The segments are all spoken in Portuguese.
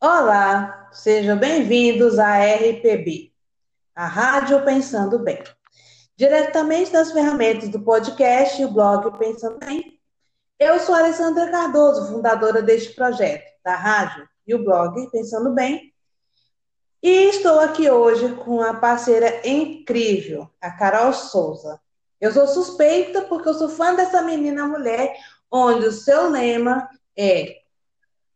Olá, sejam bem-vindos à RPB, a Rádio Pensando Bem. Diretamente das ferramentas do podcast e o blog Pensando Bem, eu sou Alessandra Cardoso, fundadora deste projeto, da rádio e o blog Pensando Bem, e estou aqui hoje com uma parceira incrível, a Carol Souza. Eu sou suspeita porque eu sou fã dessa menina mulher, onde o seu lema é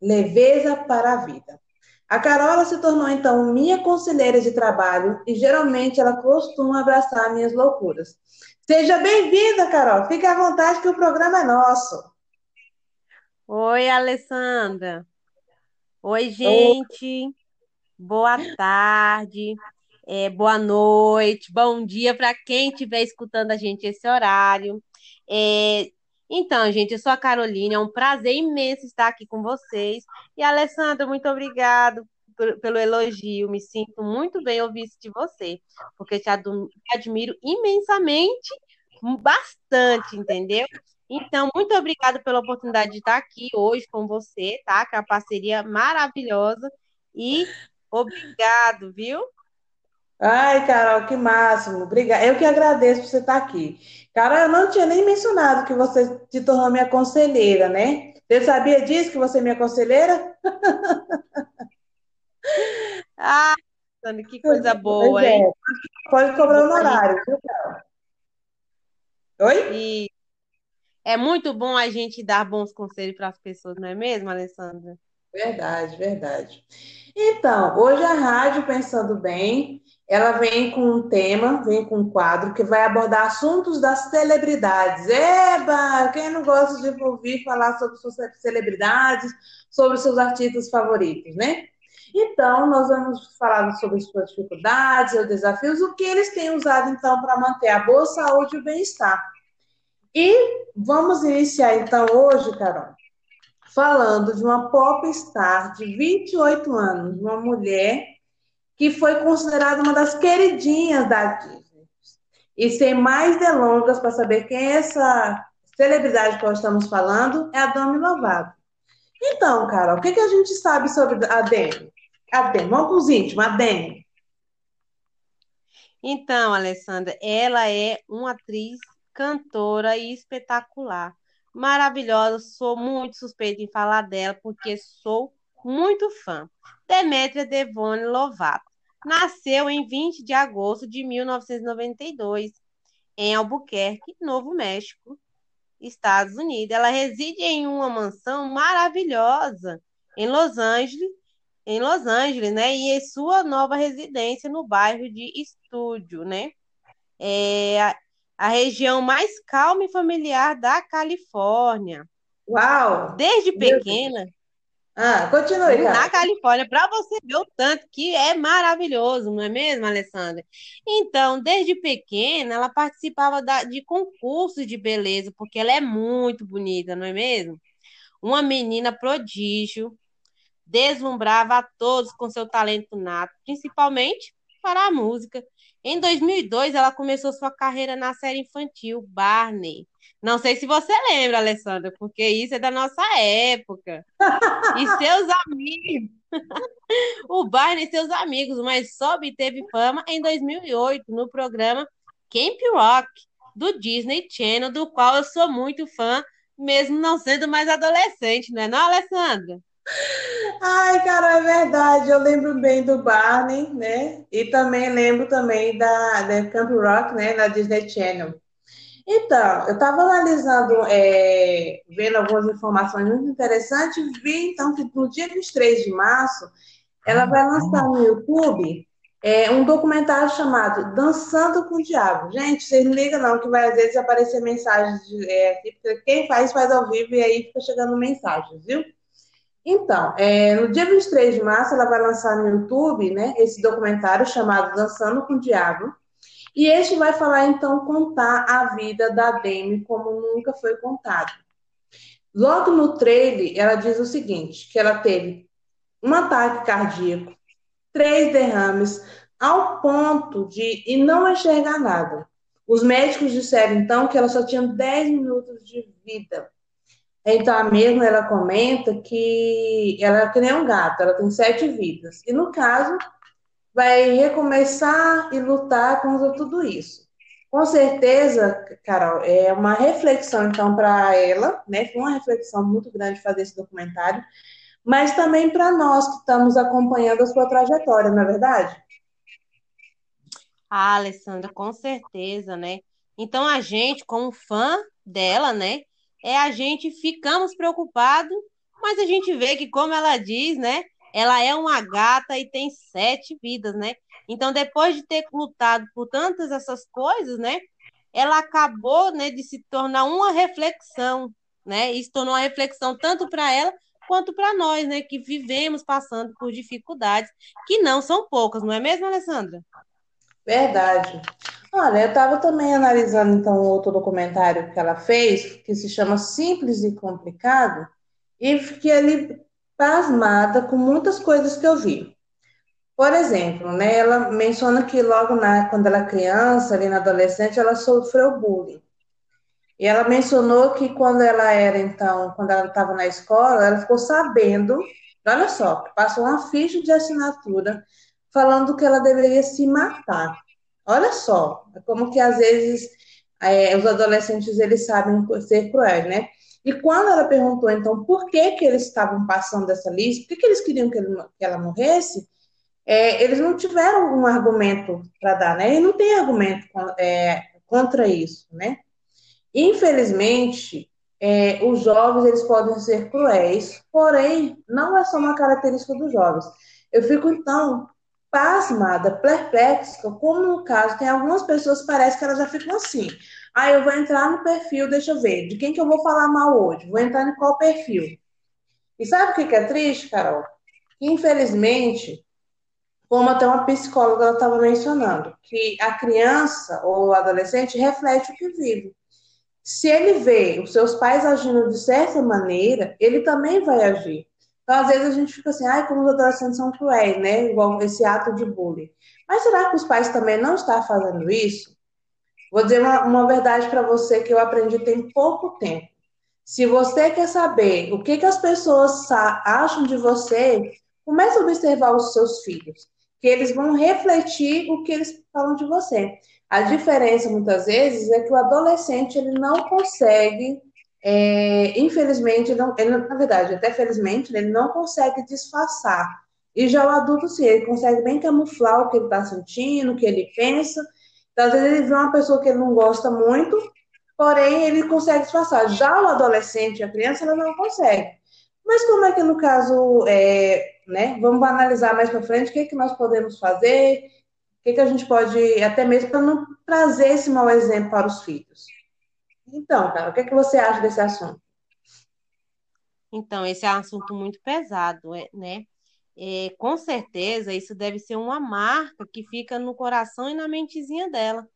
leveza para a vida. A Carola se tornou então minha conselheira de trabalho e geralmente ela costuma abraçar minhas loucuras. Seja bem-vinda, Carol. Fique à vontade que o programa é nosso. Oi, Alessandra. Oi, gente. Oi. Boa tarde. É, boa noite, bom dia para quem estiver escutando a gente esse horário. É, então, gente, eu sou a Carolina, é um prazer imenso estar aqui com vocês. E, Alessandra, muito obrigado pelo elogio. Me sinto muito bem ouvir isso de você, porque te admiro imensamente, bastante, entendeu? Então, muito obrigada pela oportunidade de estar aqui hoje com você, tá? Que é uma parceria maravilhosa. E obrigado, viu? Ai, Carol, que máximo. Obrigada. Eu que agradeço por você estar aqui. Carol, eu não tinha nem mencionado que você se tornou minha conselheira, né? Você sabia disso, que você é minha conselheira? ah, que coisa boa, é. hein? Pode cobrar o horário, viu, Carol? Oi? E é muito bom a gente dar bons conselhos para as pessoas, não é mesmo, Alessandra? Verdade, verdade. Então, hoje a rádio Pensando Bem ela vem com um tema, vem com um quadro que vai abordar assuntos das celebridades. Eba! Quem não gosta de ouvir falar sobre suas celebridades, sobre seus artistas favoritos, né? Então, nós vamos falar sobre suas dificuldades, seus desafios, o que eles têm usado, então, para manter a boa saúde e o bem-estar. E vamos iniciar, então, hoje, Carol, falando de uma popstar de 28 anos, uma mulher que foi considerada uma das queridinhas da Disney. E sem mais delongas, para saber quem é essa celebridade que nós estamos falando, é a Dami Lovato. Então, Carol, o que, que a gente sabe sobre a Demi? A Demi, vamos para os íntimos, a Demi. Então, Alessandra, ela é uma atriz, cantora e espetacular. Maravilhosa, sou muito suspeita em falar dela, porque sou muito fã. Demetria Devone Lovato nasceu em 20 de agosto de 1992, em Albuquerque, Novo México, Estados Unidos. Ela reside em uma mansão maravilhosa em Los Angeles, em Los Angeles, né? E em sua nova residência no bairro de Estúdio, né? É a, a região mais calma e familiar da Califórnia. Uau! Desde pequena, ah, continue, cara. Na Califórnia, para você ver o tanto que é maravilhoso, não é mesmo, Alessandra? Então, desde pequena, ela participava da, de concursos de beleza, porque ela é muito bonita, não é mesmo? Uma menina prodígio, deslumbrava a todos com seu talento nato, principalmente para a música. Em 2002, ela começou sua carreira na série infantil Barney. Não sei se você lembra, Alessandra, porque isso é da nossa época. E seus amigos. o Barney e seus amigos, mas só obteve fama em 2008 no programa Camp Rock do Disney Channel, do qual eu sou muito fã, mesmo não sendo mais adolescente, não é não, Alessandra? Ai, cara, é verdade. Eu lembro bem do Barney, né? E também lembro também da, da Camp Rock, né? Na Disney Channel. Então, eu estava analisando, é, vendo algumas informações muito interessantes, vi então que no dia 23 de março ela vai lançar no YouTube é, um documentário chamado Dançando com o Diabo. Gente, vocês não ligam não, que vai às vezes aparecer mensagens, de, é, quem faz, faz ao vivo e aí fica chegando mensagens, viu? Então, é, no dia 23 de março, ela vai lançar no YouTube né, esse documentário chamado Dançando com o Diabo. E este vai falar, então, contar a vida da Demi como nunca foi contado. Logo no trailer, ela diz o seguinte: que ela teve um ataque cardíaco, três derrames, ao ponto de e não enxergar nada. Os médicos disseram, então, que ela só tinha 10 minutos de vida. Então, a mesma, ela comenta que ela é que nem um gato, ela tem sete vidas. E, no caso, vai recomeçar e lutar contra tudo isso. Com certeza, Carol, é uma reflexão, então, para ela, né? Foi uma reflexão muito grande fazer esse documentário, mas também para nós que estamos acompanhando a sua trajetória, não é verdade? Ah, Alessandra, com certeza, né? Então, a gente, como fã dela, né? É a gente ficamos preocupados, mas a gente vê que, como ela diz, né? Ela é uma gata e tem sete vidas, né? Então, depois de ter lutado por tantas essas coisas, né? Ela acabou, né, de se tornar uma reflexão, né? Isso tornou uma reflexão tanto para ela quanto para nós, né, que vivemos passando por dificuldades que não são poucas, não é mesmo, Alessandra? Verdade. Olha, eu estava também analisando então outro documentário que ela fez, que se chama Simples e Complicado, e fiquei ali pasmada com muitas coisas que eu vi. Por exemplo, né, ela menciona que logo na, quando ela é criança, ali na adolescente, ela sofreu bullying. E ela mencionou que quando ela era, então, quando ela estava na escola, ela ficou sabendo, olha só, passou uma ficha de assinatura falando que ela deveria se matar. Olha só, é como que às vezes é, os adolescentes eles sabem ser cruéis, né? E quando ela perguntou, então, por que que eles estavam passando dessa lista, por que, que eles queriam que, ele, que ela morresse, é, eles não tiveram um argumento para dar, né? E não tem argumento é, contra isso, né? Infelizmente, é, os jovens eles podem ser cruéis, porém, não é só uma característica dos jovens. Eu fico, então, pasmada, perplexa, como no caso, tem algumas pessoas que parece que elas já ficam assim. Ah, eu vou entrar no perfil, deixa eu ver, de quem que eu vou falar mal hoje? Vou entrar em qual perfil? E sabe o que, que é triste, Carol? Infelizmente, como até uma psicóloga estava mencionando, que a criança ou o adolescente reflete o que vive. Se ele vê os seus pais agindo de certa maneira, ele também vai agir. Então, às vezes, a gente fica assim, ai, como os adolescentes são cruéis, né? Igual esse ato de bullying. Mas será que os pais também não estão fazendo isso? Vou dizer uma, uma verdade para você que eu aprendi tem pouco tempo. Se você quer saber o que, que as pessoas acham de você, comece a observar os seus filhos, que eles vão refletir o que eles falam de você. A diferença, muitas vezes, é que o adolescente ele não consegue é, infelizmente, não, ele, na verdade, até felizmente, ele não consegue disfarçar. E já o adulto, sim, ele consegue bem camuflar o que ele está sentindo, o que ele pensa. Então, às vezes, ele vê uma pessoa que ele não gosta muito, porém, ele consegue disfarçar. Já o adolescente, a criança, ela não consegue. Mas como é que, no caso, é, né, vamos analisar mais para frente o que, é que nós podemos fazer, o que, é que a gente pode, até mesmo para não trazer esse mau exemplo para os filhos. Então, cara, o que, é que você acha desse assunto? Então, esse é um assunto muito pesado, é, né? É, com certeza, isso deve ser uma marca que fica no coração e na mentezinha dela.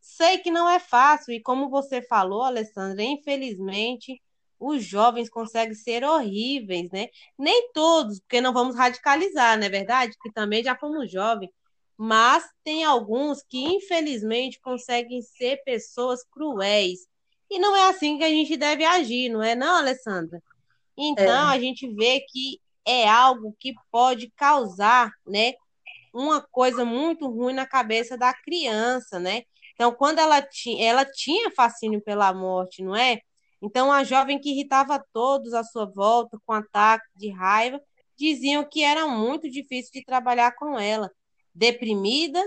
Sei que não é fácil, e como você falou, Alessandra, infelizmente, os jovens conseguem ser horríveis, né? Nem todos, porque não vamos radicalizar, não é verdade? Que também já fomos jovens, mas tem alguns que, infelizmente, conseguem ser pessoas cruéis, e não é assim que a gente deve agir, não é, não, Alessandra? Então, é. a gente vê que é algo que pode causar, né, uma coisa muito ruim na cabeça da criança, né? Então, quando ela tinha, ela tinha fascínio pela morte, não é? Então, a jovem que irritava todos à sua volta com ataque de raiva, diziam que era muito difícil de trabalhar com ela, deprimida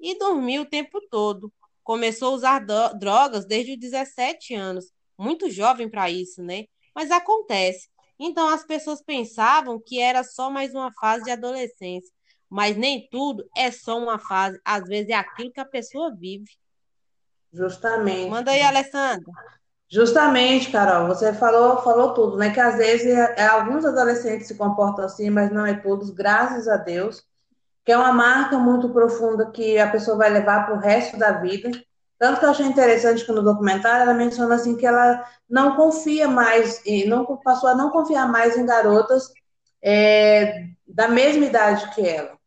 e dormia o tempo todo começou a usar drogas desde os 17 anos, muito jovem para isso, né? Mas acontece. Então as pessoas pensavam que era só mais uma fase de adolescência, mas nem tudo é só uma fase, às vezes é aquilo que a pessoa vive. Justamente. Manda aí, Alessandra. Justamente, Carol, você falou, falou tudo, né? Que às vezes é, é, alguns adolescentes se comportam assim, mas não é todos, graças a Deus que é uma marca muito profunda que a pessoa vai levar para o resto da vida. Tanto que eu achei interessante que no documentário ela menciona assim que ela não confia mais, e não passou a não confiar mais em garotas é, da mesma idade que ela.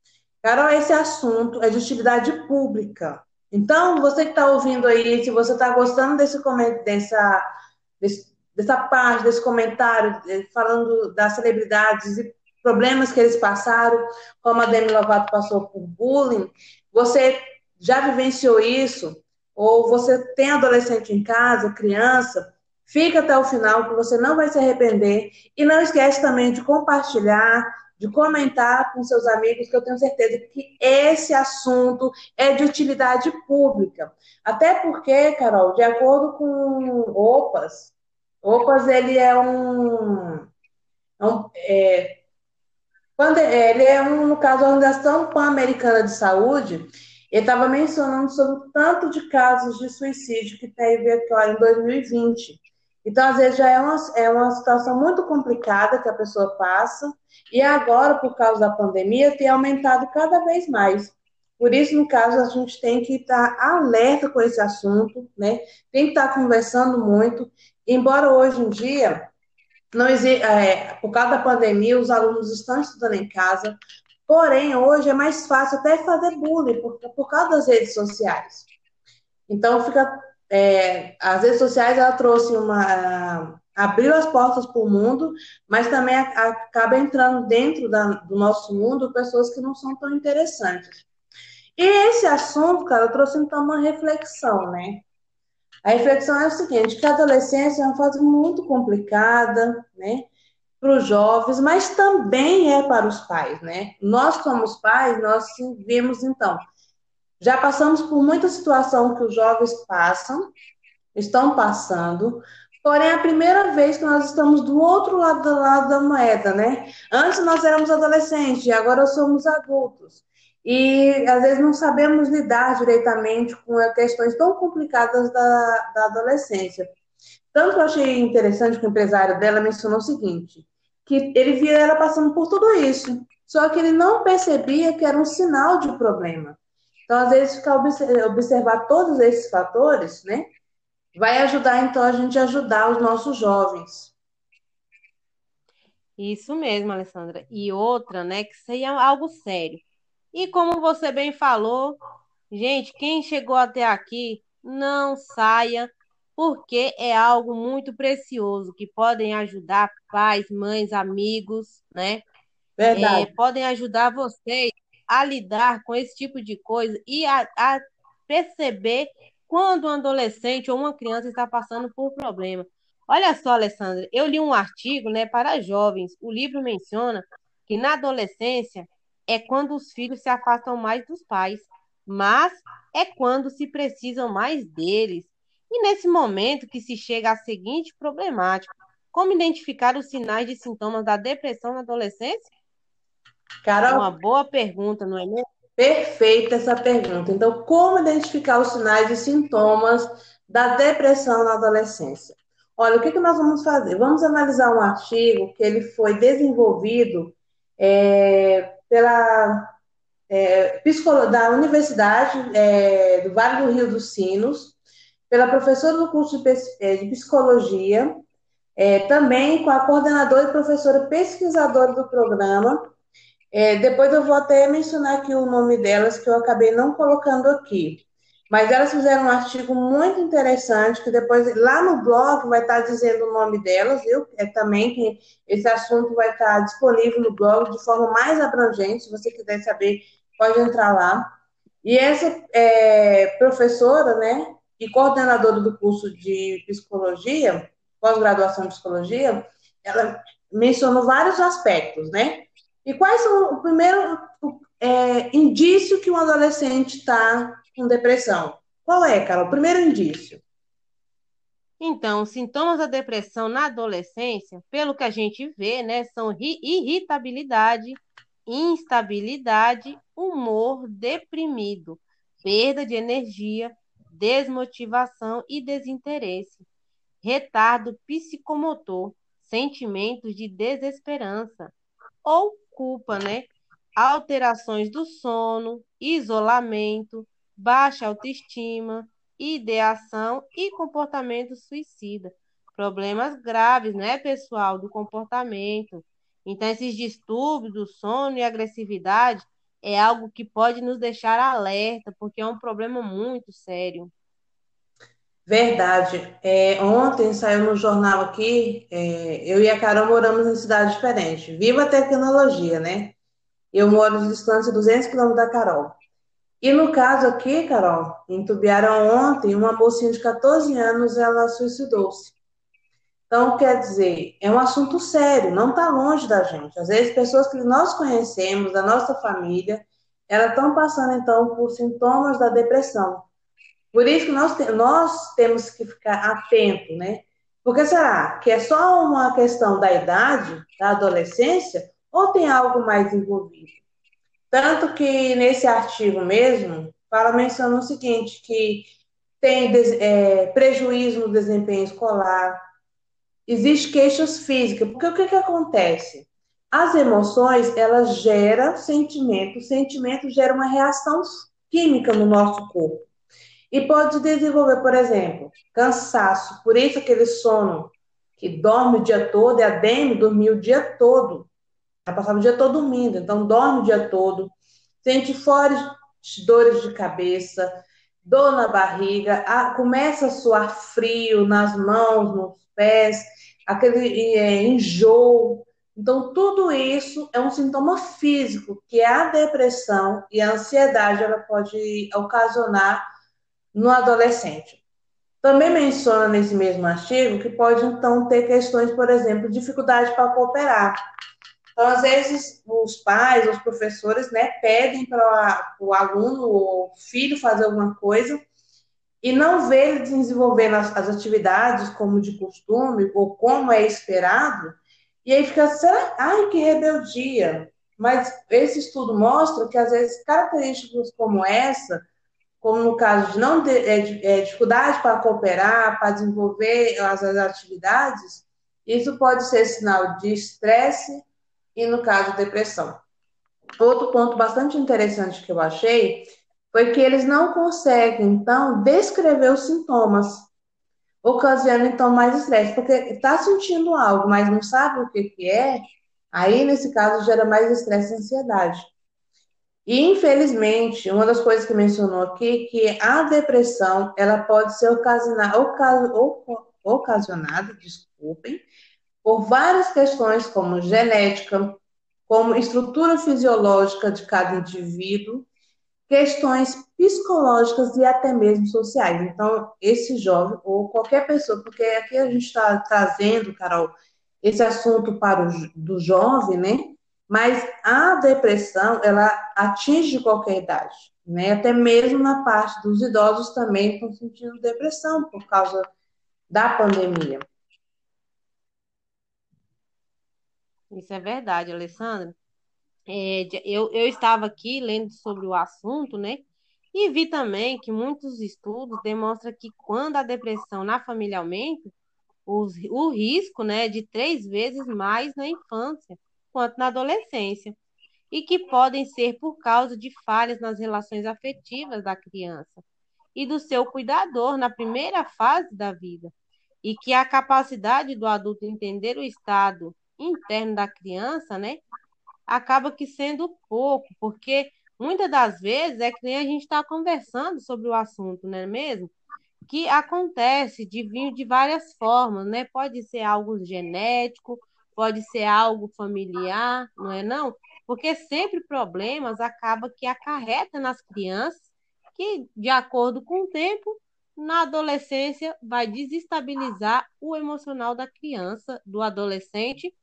Carol, esse assunto é de utilidade pública. Então, você que está ouvindo aí, se você está gostando desse, dessa, desse, dessa parte, desse comentário, eh, falando das celebridades e problemas que eles passaram, como a Demi Lovato passou por bullying, você já vivenciou isso? Ou você tem adolescente em casa, criança? Fica até o final, que você não vai se arrepender. E não esquece também de compartilhar, de comentar com seus amigos, que eu tenho certeza que esse assunto é de utilidade pública. Até porque, Carol, de acordo com OPAS, OPAS ele é um, é um é, ele é um, no caso, a Organização Pan-Americana de Saúde, ele estava mencionando sobre o tanto de casos de suicídio que teve aqui em 2020. Então, às vezes, já é uma, é uma situação muito complicada que a pessoa passa, e agora, por causa da pandemia, tem aumentado cada vez mais. Por isso, no caso, a gente tem que estar alerta com esse assunto, né? Tem que estar conversando muito. Embora hoje em dia não existe, é, por causa da pandemia, os alunos estão estudando em casa, porém, hoje é mais fácil até fazer bullying por, por causa das redes sociais. Então, fica. É, as redes sociais ela trouxe uma. abriu as portas para o mundo, mas também acaba entrando dentro da, do nosso mundo pessoas que não são tão interessantes. E esse assunto, cara, trouxe então uma reflexão, né? A reflexão é o seguinte, que a adolescência é uma fase muito complicada, né? Para os jovens, mas também é para os pais, né? Nós, como os pais, nós vimos, então, já passamos por muita situação que os jovens passam, estão passando, porém é a primeira vez que nós estamos do outro lado do lado da moeda, né? Antes nós éramos adolescentes, e agora somos adultos e às vezes não sabemos lidar diretamente com questões tão complicadas da, da adolescência. Tanto eu achei interessante que o empresário dela mencionou o seguinte, que ele via ela passando por tudo isso, só que ele não percebia que era um sinal de problema. Então, às vezes, ficar observar todos esses fatores, né, vai ajudar, então, a gente ajudar os nossos jovens. Isso mesmo, Alessandra. E outra, né, que seria algo sério. E como você bem falou, gente, quem chegou até aqui, não saia, porque é algo muito precioso que podem ajudar pais, mães, amigos, né? Verdade. É, podem ajudar vocês a lidar com esse tipo de coisa e a, a perceber quando um adolescente ou uma criança está passando por problema. Olha só, Alessandra, eu li um artigo, né, para jovens. O livro menciona que na adolescência é quando os filhos se afastam mais dos pais, mas é quando se precisam mais deles. E nesse momento que se chega à seguinte problemática: como identificar os sinais e sintomas da depressão na adolescência? Carol, é uma boa pergunta, não é mesmo? Perfeita essa pergunta. Então, como identificar os sinais e sintomas da depressão na adolescência? Olha, o que, que nós vamos fazer? Vamos analisar um artigo que ele foi desenvolvido é, pela é, da Universidade é, do Vale do Rio dos Sinos, pela professora do curso de, é, Psicologia, é, também com a coordenadora e professora pesquisadora do programa. É, depois eu vou até mencionar aqui o nome delas, que eu acabei não colocando aqui. Mas elas fizeram um artigo muito interessante, que depois lá no blog vai estar dizendo o nome delas, viu? É também que esse assunto vai estar disponível no blog de forma mais abrangente. Se você quiser saber, pode entrar lá. E essa é, professora, né, e coordenadora do curso de psicologia, pós-graduação em psicologia, ela mencionou vários aspectos, né? E quais são o primeiro é, indício que um adolescente está com depressão? Qual é, Carol? Primeiro indício. Então, sintomas da depressão na adolescência, pelo que a gente vê, né, são irritabilidade, instabilidade, humor deprimido, perda de energia, desmotivação e desinteresse, retardo psicomotor, sentimentos de desesperança ou culpa, né? Alterações do sono, isolamento, baixa autoestima, ideação e comportamento suicida. Problemas graves, né, pessoal, do comportamento. Então, esses distúrbios do sono e agressividade é algo que pode nos deixar alerta, porque é um problema muito sério. Verdade. É, ontem saiu no jornal aqui, é, eu e a Carol moramos em cidade diferente. Viva a tecnologia, né? Eu moro distância de 200 quilômetros da Carol. E no caso aqui, Carol, em Tubiarão ontem, uma mocinha de 14 anos, ela suicidou-se. Então, quer dizer, é um assunto sério, não está longe da gente. Às vezes, pessoas que nós conhecemos, da nossa família, elas estão passando, então, por sintomas da depressão. Por isso que nós, te nós temos que ficar atento, né? Porque será que é só uma questão da idade, da adolescência, ou tem algo mais envolvido? Tanto que nesse artigo mesmo, fala, menciona o seguinte, que tem é, prejuízo no desempenho escolar, existe queixas físicas, porque o que, que acontece? As emoções, elas geram sentimento, o sentimento gera uma reação química no nosso corpo. E pode desenvolver, por exemplo, cansaço, por isso aquele sono que dorme o dia todo, e a Demi dormiu o dia todo. Ela passava o dia todo dormindo, então dorme o dia todo, sente fortes dores de cabeça, dor na barriga, a, começa a suar frio nas mãos, nos pés, aquele é, enjoo. Então, tudo isso é um sintoma físico, que é a depressão e a ansiedade ela pode ocasionar no adolescente. Também menciona nesse mesmo artigo que pode, então, ter questões, por exemplo, dificuldade para cooperar. Então, às vezes, os pais, os professores, né, pedem para o aluno ou filho fazer alguma coisa e não vê ele desenvolvendo as, as, atividades como de costume ou como é esperado, e aí fica, será? Ai, que rebeldia! Mas esse estudo mostra que, às vezes, características como essa, como no caso de não é, é, dificuldade para cooperar, para desenvolver as, as atividades, isso pode ser sinal de estresse e, no caso, depressão. Outro ponto bastante interessante que eu achei foi que eles não conseguem, então, descrever os sintomas, ocasionando, então, mais estresse, porque está sentindo algo, mas não sabe o que, que é, aí, nesse caso, gera mais estresse e ansiedade. E, infelizmente, uma das coisas que mencionou aqui, que a depressão, ela pode ser ocasionada, ocasionada desculpem, por várias questões, como genética, como estrutura fisiológica de cada indivíduo, questões psicológicas e até mesmo sociais. Então, esse jovem, ou qualquer pessoa, porque aqui a gente está trazendo, Carol, esse assunto para o do jovem, né? Mas a depressão, ela atinge qualquer idade, né? Até mesmo na parte dos idosos também estão sentindo depressão por causa da pandemia. Isso é verdade, Alessandra. É, eu, eu estava aqui lendo sobre o assunto, né? E vi também que muitos estudos demonstram que quando a depressão na família aumenta, os, o risco né, é de três vezes mais na infância quanto na adolescência, e que podem ser por causa de falhas nas relações afetivas da criança e do seu cuidador na primeira fase da vida, e que a capacidade do adulto entender o estado interno da criança, né, acaba que sendo pouco, porque muitas das vezes é que nem a gente está conversando sobre o assunto, não é mesmo? Que acontece de vir de várias formas, né? Pode ser algo genético, pode ser algo familiar, não é não? Porque sempre problemas acaba que acarreta nas crianças, que de acordo com o tempo, na adolescência vai desestabilizar o emocional da criança, do adolescente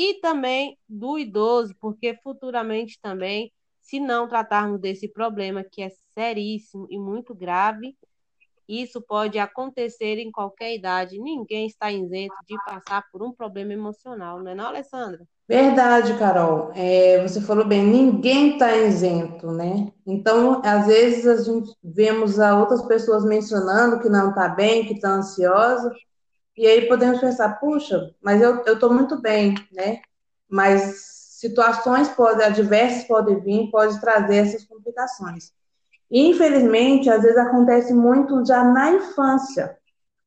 e também do idoso, porque futuramente também, se não tratarmos desse problema que é seríssimo e muito grave, isso pode acontecer em qualquer idade. Ninguém está isento de passar por um problema emocional, não é não, Alessandra? Verdade, Carol. É, você falou bem, ninguém está isento, né? Então, às vezes a gente vemos a outras pessoas mencionando que não está bem, que está ansiosa, e aí podemos pensar, puxa, mas eu estou muito bem, né? Mas situações podem, adversas podem vir, pode trazer essas complicações. Infelizmente, às vezes acontece muito já na infância,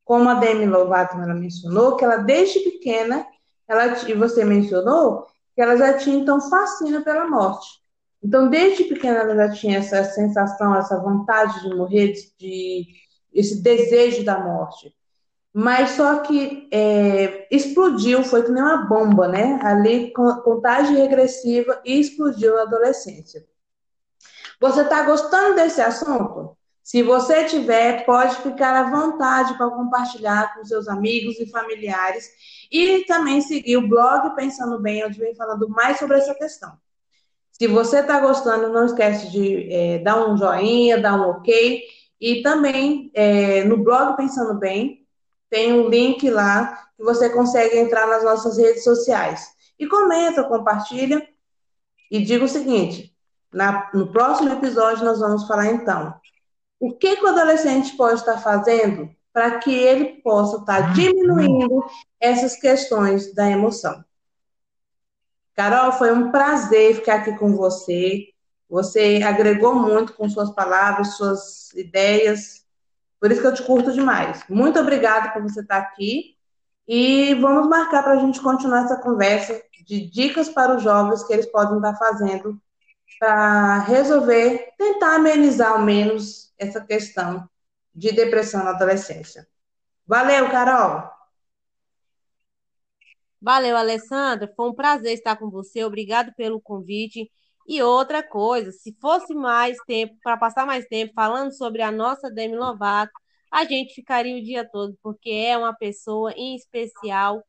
como a Demi Lovato ela mencionou, que ela desde pequena, ela, e você mencionou, que ela já tinha então fascina pela morte. Então, desde pequena ela já tinha essa sensação, essa vontade de morrer, de, esse desejo da morte. Mas só que é, explodiu, foi que nem uma bomba, né? Ali, contagem regressiva e explodiu na adolescência. Você está gostando desse assunto? Se você tiver, pode ficar à vontade para compartilhar com seus amigos e familiares e também seguir o blog Pensando Bem, onde vem falando mais sobre essa questão. Se você está gostando, não esquece de é, dar um joinha, dar um ok. E também é, no blog Pensando Bem tem um link lá que você consegue entrar nas nossas redes sociais. E comenta, compartilha. E diga o seguinte: na, no próximo episódio nós vamos falar então o que, que o adolescente pode estar fazendo para que ele possa estar diminuindo essas questões da emoção. Carol, foi um prazer ficar aqui com você. Você agregou muito com suas palavras, suas ideias. Por isso que eu te curto demais. Muito obrigada por você estar aqui. E vamos marcar para a gente continuar essa conversa de dicas para os jovens que eles podem estar fazendo para resolver, tentar amenizar ao menos essa questão de depressão na adolescência. Valeu, Carol! Valeu, Alessandra. Foi um prazer estar com você. Obrigado pelo convite. E outra coisa, se fosse mais tempo, para passar mais tempo falando sobre a nossa Demi Lovato, a gente ficaria o dia todo, porque é uma pessoa em especial,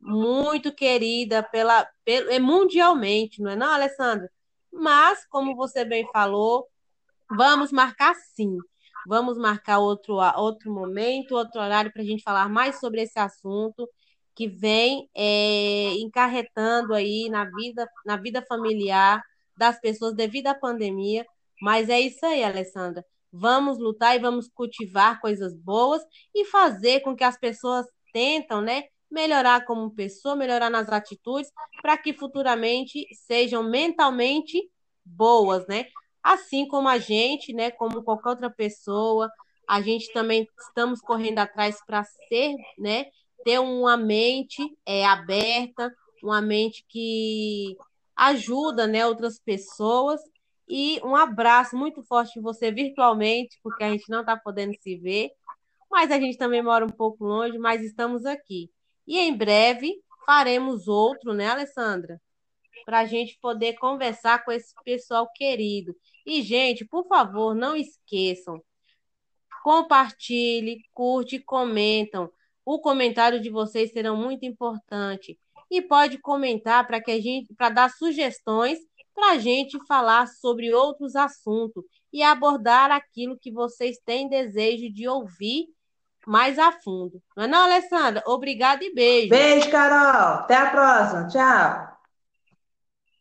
muito querida pela, pela é mundialmente, não é não, Alessandra? Mas, como você bem falou, vamos marcar sim. Vamos marcar outro, outro momento, outro horário para a gente falar mais sobre esse assunto que vem é, encarretando aí na vida, na vida familiar das pessoas devido à pandemia. Mas é isso aí, Alessandra. Vamos lutar e vamos cultivar coisas boas e fazer com que as pessoas tentam, né, melhorar como pessoa, melhorar nas atitudes, para que futuramente sejam mentalmente boas, né? Assim como a gente, né, como qualquer outra pessoa, a gente também estamos correndo atrás para ser, né, ter uma mente é, aberta, uma mente que ajuda, né, outras pessoas. E um abraço muito forte em você virtualmente, porque a gente não está podendo se ver, mas a gente também mora um pouco longe, mas estamos aqui. E em breve faremos outro, né, Alessandra? Para a gente poder conversar com esse pessoal querido. E, gente, por favor, não esqueçam. Compartilhe, curte, comentam. O comentário de vocês será muito importante. E pode comentar para que a gente, para dar sugestões para a gente falar sobre outros assuntos e abordar aquilo que vocês têm desejo de ouvir mais a fundo. Não é não, Alessandra? Obrigada e beijo. Beijo, Carol. Até a próxima. Tchau.